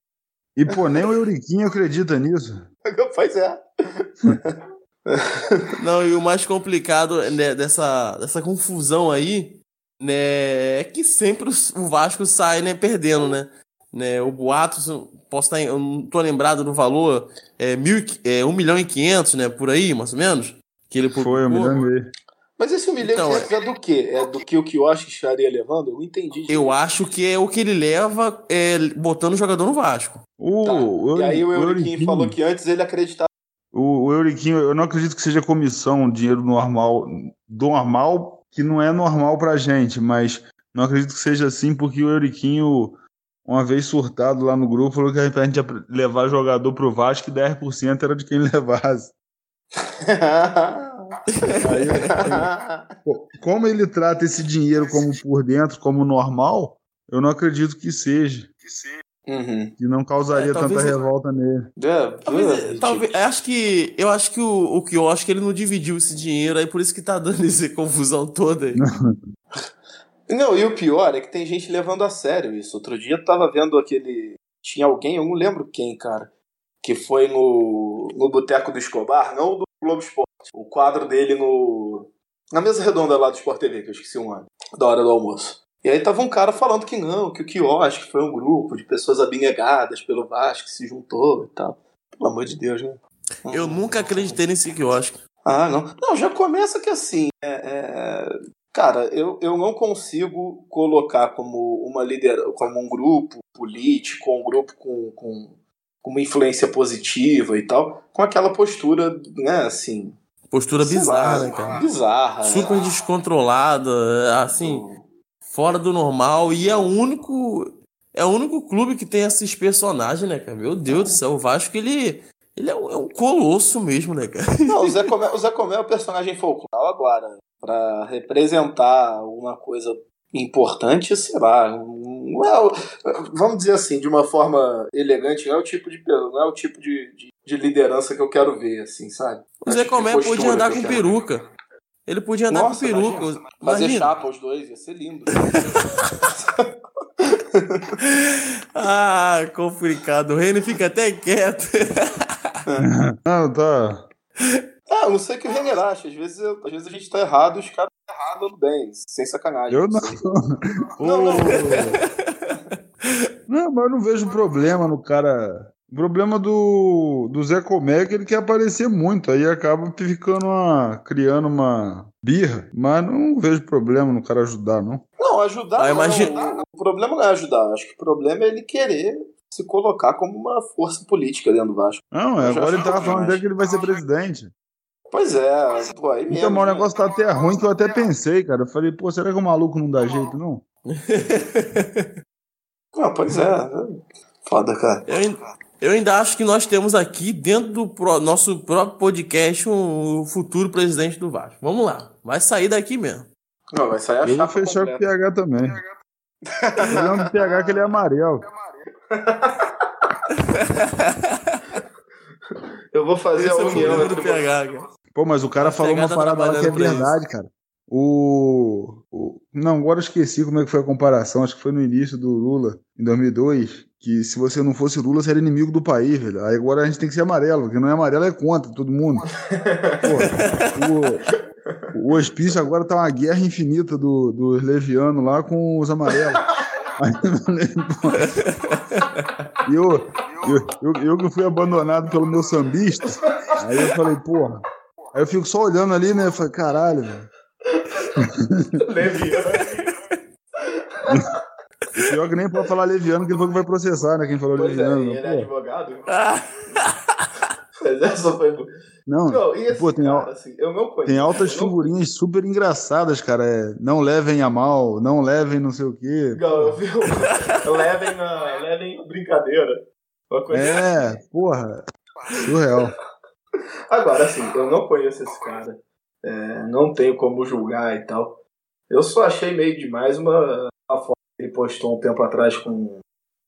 E, pô, nem o Euriquinho acredita nisso. pois é. Não, e o mais complicado né, dessa, dessa confusão aí, né, é que sempre o Vasco sai, né, perdendo, né? né o boato, posso estar, eu não tô lembrado do valor, é, mil, é 1 milhão e 500, né, por aí, mais ou menos, que ele Foi, um milhão e meio. Mas esse 1 milhão então, é... é do quê? É do que o Kiosk estaria levando? Eu não entendi. Eu acho que é o que ele leva é, botando o jogador no Vasco. Uh, tá. o, e aí o Euriquinho falou que antes ele acreditava. O, o Euriquinho, eu não acredito que seja comissão, dinheiro normal, normal, que não é normal pra gente, mas não acredito que seja assim, porque o Euriquinho, uma vez surtado lá no grupo, falou que a gente ia levar jogador pro Vasco e 10% era de quem levasse. Aí, como ele trata esse dinheiro como por dentro, como normal, eu não acredito que seja. Uhum. Que não causaria é, tanta revolta nele. É, talvez, é, talvez, acho que eu acho que o, o que eu acho que ele não dividiu esse dinheiro aí por isso que tá dando essa confusão toda aí. não, e o pior é que tem gente levando a sério isso. Outro dia eu tava vendo aquele tinha alguém, eu não lembro quem, cara, que foi no no boteco do Escobar, não do Globo Esporte o quadro dele no. Na mesa redonda lá do Sport TV, que eu esqueci o nome, da hora do almoço. E aí tava um cara falando que não, que o quiosque foi um grupo de pessoas abnegadas pelo Vasco que se juntou e tal. Pelo amor de Deus, né? Eu nunca acreditei nesse quiosque. Ah, não. Não, já começa que assim. É, é... Cara, eu, eu não consigo colocar como uma líder, como um grupo político, um grupo com, com uma influência positiva e tal, com aquela postura, né, assim, Postura bizarra, né, cara? Bizarra. Super é. descontrolada, assim, fora do normal. E é o único. É o único clube que tem esses personagens, né, cara? Meu Deus do céu, o Vasco, ele. Ele é um, é um colosso mesmo, né, cara? Não, o Zé Comé, o Zé Comé é o personagem folclórico agora. Pra representar alguma coisa importante, sei lá. Não é, vamos dizer assim, de uma forma elegante, não é o tipo de, não é o tipo de, de de liderança que eu quero ver, assim, sabe? O Zé Comé podia andar com peruca. Ver. Ele podia andar Nossa, com peruca. Imagina, fazer imagina. chapa os dois, ia ser lindo. ah, complicado. O Reino fica até quieto. não, tá. Ah, não sei o que o Renner acha. Às vezes, às vezes a gente tá errado e os caras errado bem, sem sacanagem. Eu não. Não, não. não, mas eu não vejo problema no cara o problema do, do Zé Comé é que ele quer aparecer muito, aí acaba ficando uma, criando uma birra, mas não vejo problema no cara ajudar, não. Não, ajudar ah, imagina... não. O problema não é ajudar, acho que o problema é ele querer se colocar como uma força política dentro do Vasco. Não, é, agora ele tava falando até que ele vai ser presidente. Pois é, pô, aí mesmo. Então, mas o negócio tá até ruim que eu até pensei, cara. Eu falei, pô, será que o maluco não dá jeito, não? não, pois é. Foda, cara. Eu, eu ainda acho que nós temos aqui, dentro do pro, nosso próprio podcast, um futuro presidente do Vasco. Vamos lá. Vai sair daqui mesmo. Não, vai sair a vou fechar com o PH também. O problema do PH é que ele é amarelo. Eu vou fazer Esse a união é do PH, cara. Pô, mas o cara falou uma tá parada lá que é verdade, isso. cara. O, o, Não, agora eu esqueci como é que foi a comparação. Acho que foi no início do Lula, em 2002 que se você não fosse Lula, você era inimigo do país, velho. Aí agora a gente tem que ser amarelo, porque não é amarelo, é contra todo mundo. Pô, o, o hospício agora tá uma guerra infinita do, dos levianos lá com os amarelos. Eu, eu, eu, eu que fui abandonado pelo meu sambista, aí eu falei, porra. Aí eu fico só olhando ali, né? Eu falei, caralho, velho. Leviano. Pior é que nem pode falar leviano, que ele falou que vai processar, né? Quem falou pois leviano. É, ele é advogado. Mas essa foi. Não, não esse pô, tem, cara, assim, eu não conheço, tem altas figurinhas super engraçadas, cara. É, não levem a mal, não levem não sei o quê. Não, eu vi, levem, na, levem brincadeira. é, assim. porra. Surreal. Agora, assim, eu não conheço esse cara. É, não tenho como julgar e tal. Eu só achei meio demais uma, uma foto ele postou um tempo atrás com,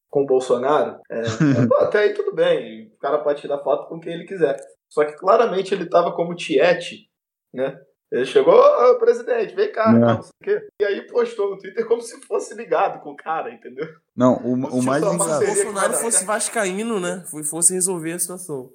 com o Bolsonaro, é, é, pô, até aí tudo bem. O cara pode tirar foto com quem ele quiser. Só que claramente ele estava como tiete, né? Ele chegou, ô presidente, vem cá, É. não sei o quê. E aí postou no Twitter como se fosse ligado com o cara, entendeu? Não, o, o mais só Se o engraçado. Bolsonaro que- fosse vascaíno, né? Fosse resolver a situação.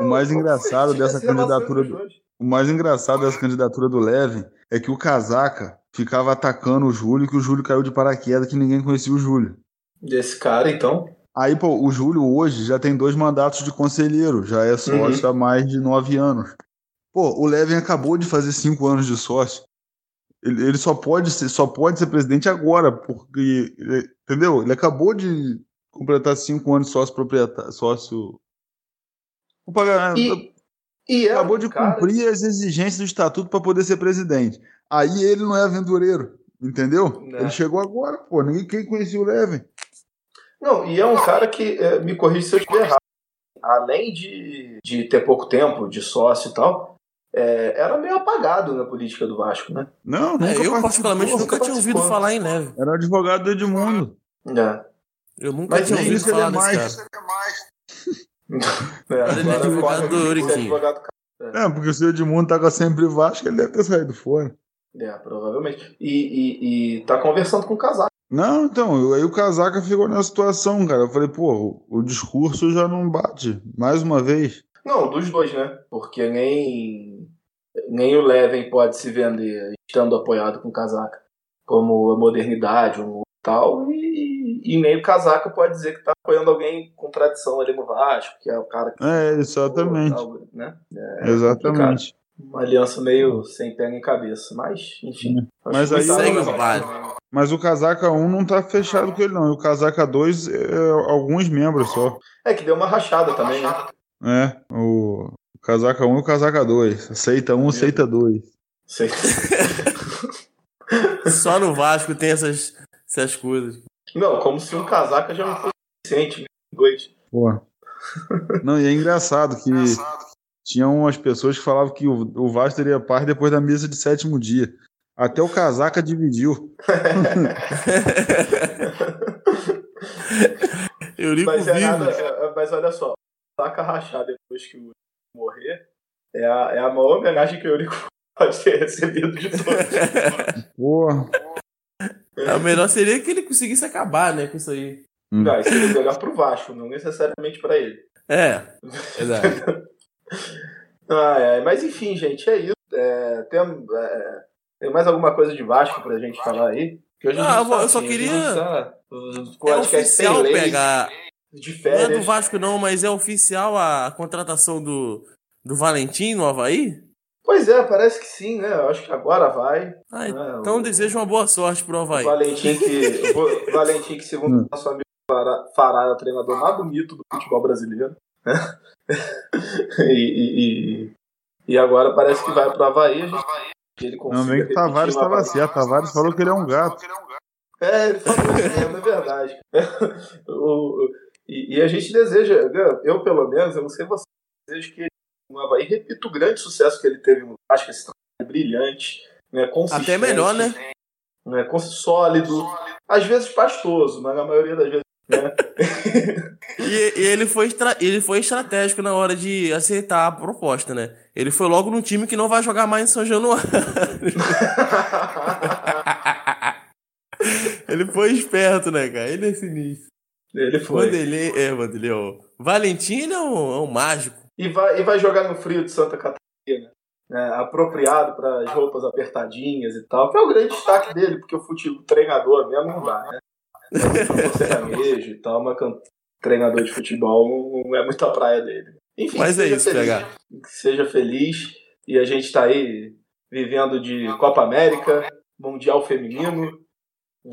O mais engraçado dessa candidatura do-. O mais engraçado dessa candidatura do Levin é que o casaca ficava atacando o Júlio, que o Júlio caiu de paraquedas, que ninguém conhecia o Júlio. Desse cara, então. Aí, pô, o Júlio hoje já tem dois mandatos de conselheiro, já é sócio há mais de nove anos. Pô, o Levin acabou de fazer cinco anos de sócio. Ele, ele só, pode ser, só pode ser presidente agora, porque. ele- entendeu? Ele acabou de completar cinco anos de sócio proprietário. Sócio. Vou pagar- E, e é acabou de cara- cumprir as exigências do estatuto para poder ser presidente. Aí ele não é aventureiro, entendeu? Né. Ele chegou agora, pô. Ninguém quem conhecia o Levin. Não, e é um cara que, é, me corrija se eu estiver errado, além de, de ter pouco tempo de sócio e tal, é, era meio apagado na política do Vasco, né? Não, nunca É, eu, particularmente, nunca tinha ouvido falar em Neve. Era advogado do Edmundo. É. Eu nunca Mas tinha ouvido falar é desse mais. cara. É, Agora ele é agora advogado do o risco de ser Euriquinho. advogado É, porque se o Edmundo tava sempre Vasco, ele deve ter saído fora. É, provavelmente. E, e, e tá conversando com o casaco. Não, então, eu- aí o Casaca ficou nessa situação, cara. Eu falei, pô, o, o discurso já não bate. Mais uma vez. Não, dos dois, né? Porque nem, nem o Leven pode se vender estando apoiado com o casaca como a modernidade ou tal, e, e nem o casaca pode dizer que tá apoiando alguém com tradição ali no Vasco, que é o cara que. É, exatamente. Tal, né? exatamente. Uma aliança meio sem pé nem cabeça. Mas, enfim. acho Mas aí segue o baile. Mas o Casaca 1 não tá fechado com ele, não. E o Casaca 2 é alguns membros só. É que deu uma rachada também, né? É, o, Casaca 1 e o Casaca 2. Aceita um, aceita dois. Sei. Só no Vasco tem essas, essas coisas. Não, como se um casaca já não fosse suficiente. né? Dois. Pô. Não, e é engraçado que tinham umas pessoas que falavam que o, o Vasco teria paz depois da missa de sétimo dia. Até o Casaca dividiu. Eurico Mas, é nada, é- mas olha só, saca rachar depois que o Eurico morrer é a, é a maior homenagem que o Eurico pode ter recebido de todos. Porra. É, o melhor seria que ele conseguisse acabar, né, com isso aí. Não, isso seria melhor pro Vasco, não necessariamente pra ele. É, exato. Ah, é, mas enfim, gente, é isso. É, tem, é, tem mais alguma coisa de Vasco pra gente falar aí? Que hoje a Ah, gente eu tá eu só assim, queria- gente tá, o É oficial pegar. de Não é férias. do Vasco, não, mas é oficial a contratação do, do Valentim no Havaí? Pois é, parece que sim, né? Eu acho que agora vai. Ah, É, então o- desejo uma boa sorte pro O Havaí. Valentim que, o Valentim que segundo Hum. nosso amigo Fará, Fará, é o treinador mais bonito do futebol brasileiro. Né? e, e, e, e agora parece que vai pro Havaí. A gente, que ele que repetir Tavares estava certo. Tavares falou que ele é um gato. É, ele falou isso mesmo, é verdade. O- o- e, e a gente deseja, eu pelo menos, eu não sei você, desejo que o Havaí repita o grande sucesso que ele teve no Vasco, esse trabalho brilhante, né, consistente. Até melhor, né? né, sólido, às vezes pastoso, mas na maioria das vezes. Né? E, e ele, foi estra- ele foi estratégico na hora de aceitar a proposta, né? Ele foi logo num time que não vai jogar mais em São Januário. ele foi esperto, né, cara? Ele é sinistro. ele foi. Vanderlei, é, Vanderlei, ó. Valentim, é um, é um mágico. E vai, e vai jogar no frio de Santa Catarina, né, apropriado para as roupas apertadinhas e tal, que é o grande destaque dele, porque o futebol treinador mesmo não dá, né? É sertanejo e tal, mas treinador de futebol não é muito a praia dele. Enfim, Mas é isso, feliz, PH. que seja feliz e a gente está aí vivendo de Copa América, Mundial Feminino.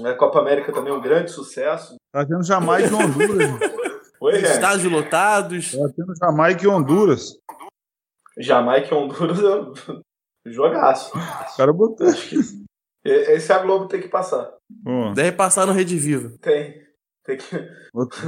A Copa América também é um grande sucesso. Tá tendo Jamaica e Honduras. Oi, Ren. Estádios lotados. Tá tendo Jamaica e Honduras. Jamaica e Honduras é um jogaço. O cara botou. Esse a Globo tem que passar. Pô, Deve passar no Rede Viva. Tem. Tem que.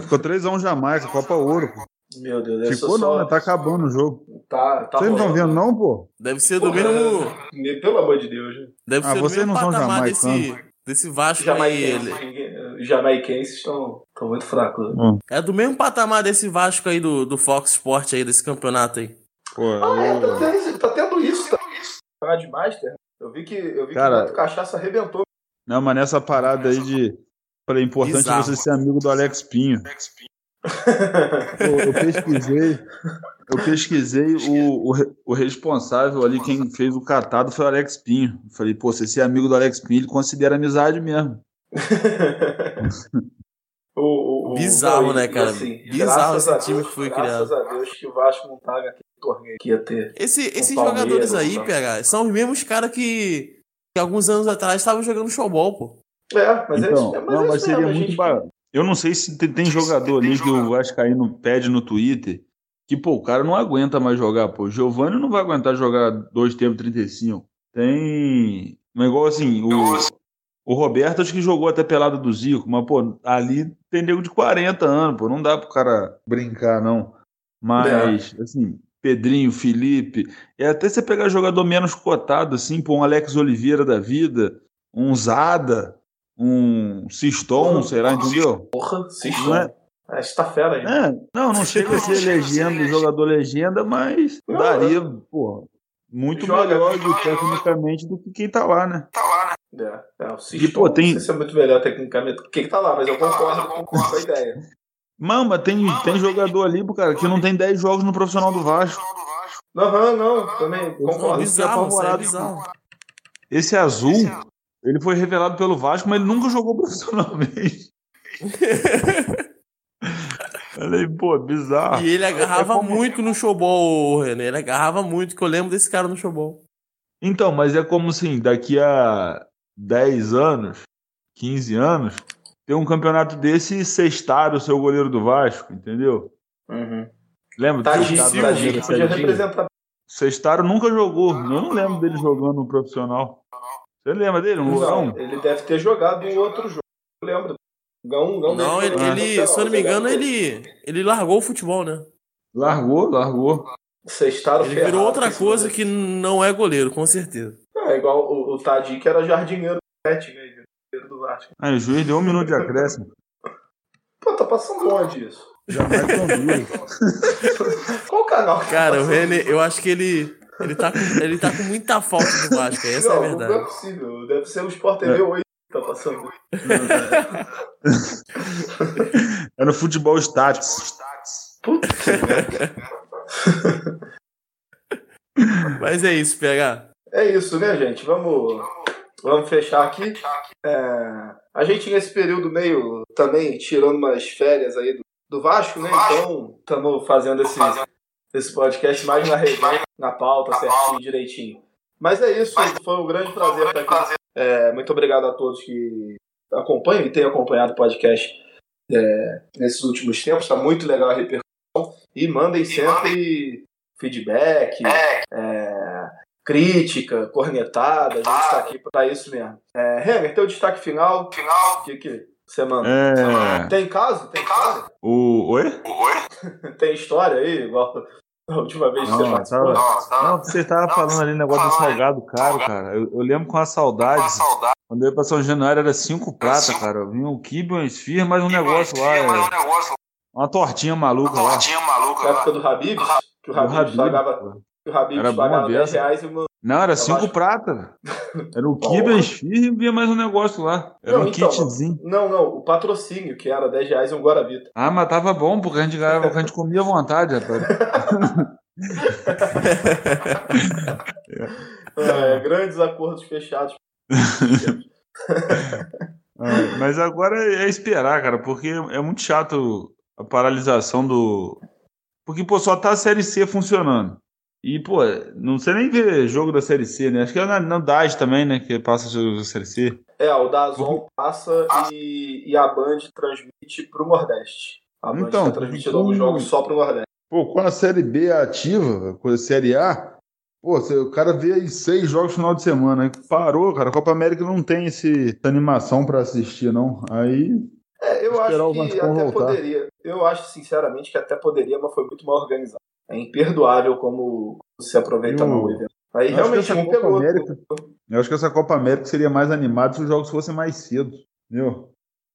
ficou 3x1 Jamaica, Copa Ouro. pô. Meu Deus, deve Ficou não, só... né? Tá acabando o jogo. Tá, tá Vocês não estão vendo, não, pô? Deve ser do Porra, mesmo. me- Pelo amor de Deus. né? Deve Ah, ser do vocês mesmo não são patamar desse, jamaicanos. desse Vasco aí. Jamaiquenses, ele- jamaiquenses estão estão muito fracos. né? É do mesmo patamar desse Vasco aí do, do Fox Sport aí, desse campeonato aí. Pô, Ah, é, eu- tá, tendo- tá tendo isso. Tá. Parar de Master. Eu vi que, eu vi Cara- que o Cachaça arrebentou. Não, mas nessa parada aí de. Falei, importante é Bizarro. você ser amigo do Alex Pinho. Eu, eu pesquisei. Eu pesquisei o, o, o responsável ali, quem fez o catado foi o Alex Pinho. Falei, pô, você ser amigo do Alex Pinho, ele considera amizade mesmo. O, o- o- Bizarro, não, e- né, cara? assim, Bizarro graças esse time Deus- que foi graças criado. a Deus que o Vasco não tá naquele torneio que ia ter. Esse- esses Palmeiras, jogadores aí, então. PH, são os mesmos caras que, que alguns anos atrás estavam jogando showball, pô. É, mas é então, isso, mas não, é mas seria muito gente- barato. Eu não sei se tem, tem jogador ali que o Vascaíno pede no Twitter que, pô, o cara não aguenta mais jogar, pô. O Giovanni não vai aguentar jogar dois tempos 35. Tem. Um negócio assim, o, o Roberto acho que jogou até pelado do Zico, mas, pô, ali tem nego de 40 anos, pô. Não dá pro cara brincar, não. Mas, assim, Pedrinho, Felipe. É até você pegar jogador menos cotado, assim, pô, um Alex Oliveira da vida, um Zada, um Siston, Porra. lá, entendeu? Porra, Não é? É, esse tá fera aí. É, não, não chega a ser legenda, jogador legenda, mas Não, daria, pô, muito Joga, melhor joga, tecnicamente do que quem tá lá, né? É, é, o E, Siston, pô, tem- não sei se é muito melhor tecnicamente. Quem que tá lá, mas eu concordo, eu concordo com a ideia. Mas tem, tem jogador ali, cara, que não tem 10 jogos no profissional do Vasco. Aham, não, também concordo. isso que é bizarro, isso é apavorado. bizarro. Esse azul, ele foi revelado pelo Vasco, mas ele nunca jogou profissionalmente. Falei, pô, bizarro. E ele agarrava É como- muito no showball, René. Ele agarrava muito, que eu lembro desse cara no showball. Então, mas é como assim, daqui a 10 anos, 15 anos, ter um campeonato desse e sextar o seu goleiro do Vasco, entendeu? Uhum. Lembra do Tadinho, tadinho, podia representar. Sextaro nunca jogou. Eu não lembro dele jogando no profissional. Você lembra dele? Um Não, Lourão? ele deve ter jogado um outro jogo. Eu lembro. Gão, Gão Não, ele, jogado ele- se eu não me engano, deve ter. ele, ele largou o futebol, né? Largou, largou. Sextaram Ele ferrado, virou outra coisa que não é goleiro, com certeza. É igual o, o Tadi, que era jardineiro do Pet, né? Jardineiro do Vasco. Aí o juiz deu um minuto de acréscimo. Pô, tá passando onde isso? Jamais. Qual canal? que tá Cara, o? René, eu acho que ele, ele, tá, com, ele tá com muita falta do Vasco, essa não, é a Não é verdade. possível. Deve ser o Sport TV 8 que tá passando. É no futebol status. Mas é isso, PH. É isso, né, gente? Vamos, vamos fechar aqui. É, a gente, nesse período, meio também tirando umas férias aí do, do Vasco, né? Então, estamos fazendo esse, esse podcast mais na resenha, na pauta, certinho, direitinho. Mas é isso, foi um grande prazer estar aqui. É, muito obrigado a todos que acompanham e têm acompanhado o podcast é, nesses últimos tempos. Está muito legal a repercussão. E mandem sempre feedback, é, crítica, cornetada. A gente está aqui para isso mesmo. É, teu destaque final. O que, que você manda? É. Tem caso? Tem história? O. Oi? Tem história aí? Igual última vez que você Não, participou? tava- Não, você tava falando ali negócio do salgado caro, cara. Eu, eu lembro com a saudade. Quando eu ia pra São Januário era cinco prata, cara. Vinha um kibe, um esfirra, mais um negócio lá. é, Uma tortinha maluca lá. Na época do Habib, que o Do Habib Habib, pagava, que o Habib pagava a 10 beça. reais e uma. Não, era cinco acho- prata. velho. Era o a esfirra e vinha mais um negócio lá. Era Não, um então, kitzinho. Não, não, o patrocínio, que era 10 reais e um Guaravita. Ah, mas tava bom, porque a gente ganhava, a gente comia à vontade, rapaz. É, grandes acordos fechados. Ah, Mas agora é esperar, cara, porque é muito chato a paralisação do. Porque, pô, só tá a Série C funcionando. E, pô, não sei nem ver jogo da Série C, né? Acho que é na, na também, né? Que passa jogo da Série C. É, o Dazon passa e, e a Band transmite pro Nordeste. A Band Então, tá transmitindo alguns jogos só pro Nordeste. Pô, com a Série B ativa, com a Série A, pô, o cara vê aí seis jogos no final de semana. Aí parou, cara. A Copa América não tem esse, essa animação pra assistir, não. Aí. É, eu acho que até voltar. poderia. Eu acho, sinceramente, que até poderia, mas foi muito mal organizado. É imperdoável como se aproveita mal o evento. Aí eu acho que realmente Copa pegou. América- Eu acho que essa Copa América seria mais animada se os jogos fossem mais cedo. Entendeu?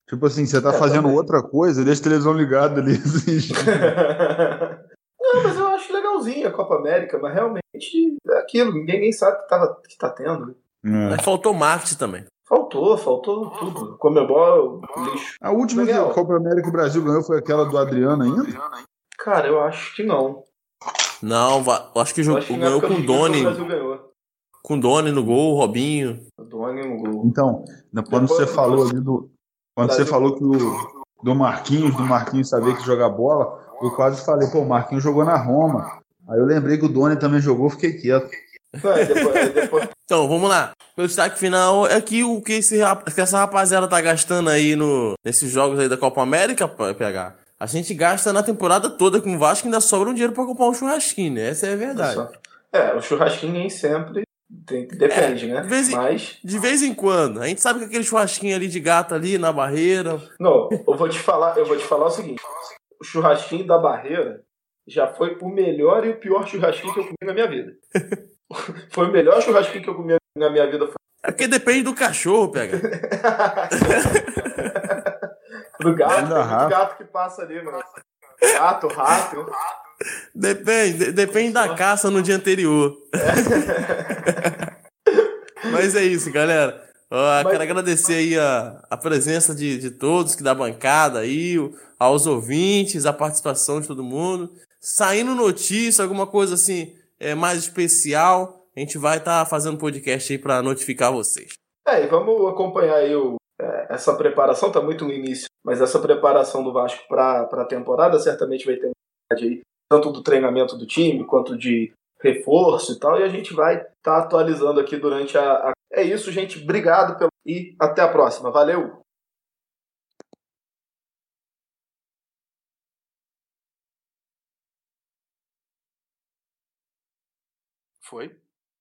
Tipo assim, você tá É, fazendo também. outra coisa, deixa a televisão ligada ali. Não, mas eu acho legalzinho legalzinha a Copa América, mas realmente é aquilo, ninguém nem sabe que, tava, que tá tendo. É. Mas faltou marketing também. Faltou, faltou tudo. Comebol, lixo. A última que a Copa América que o Brasil ganhou foi aquela do Adriano ainda? Cara, eu acho que não. Não, va- eu acho que acho que ganhou com o Doni. Com o Doni no gol, o Robinho. O Doni no gol. Então, na- quando Depois- você falou ali do. Quando você falou que o do Marquinhos, do Marquinhos saber que joga bola, eu quase falei, pô, o Marquinhos jogou na Roma. Aí eu lembrei que o Doni também jogou, fiquei quieto. Aí depois- Então, vamos lá. O destaque final é que o que, esse, que essa rapaziada tá gastando aí no, nesses jogos aí da Copa América, PH. A gente gasta na temporada toda com o Vasco e ainda sobra um dinheiro pra comprar um churrasquinho, né? Essa é a verdade. É, o churrasquinho nem sempre tem- depende, né? de vez em- Mas, De vez em quando. A gente sabe que aquele churrasquinho ali de gato ali na barreira. não, eu vou te falar, eu vou te falar o seguinte: o churrasquinho da barreira já foi o melhor e o pior churrasquinho que eu comi na minha vida. foi o melhor churrasquinho que eu comi na minha vida. É porque depende do cachorro, PH. Do gato, Ainda tem muito rato. gato que passa ali, mano. Gato, rato. Depende, de- depende da caça no dia anterior. Mas é isso, galera. Ó, Mas- Quero agradecer aí a, a presença de, de todos que da bancada aí, o- aos ouvintes, a participação de todo mundo. Saindo notícia, alguma coisa assim é, mais especial, a gente vai estar fazendo podcast aí para notificar vocês. É, e vamos acompanhar aí o, é, essa preparação, tá muito no início, mas essa preparação do Vasco para a temporada certamente vai ter aí, tanto do treinamento do time, quanto de reforço e tal, e a gente vai estar tá atualizando aqui durante a, a. É isso, gente. Obrigado pelo... e até a próxima. Valeu! Foi?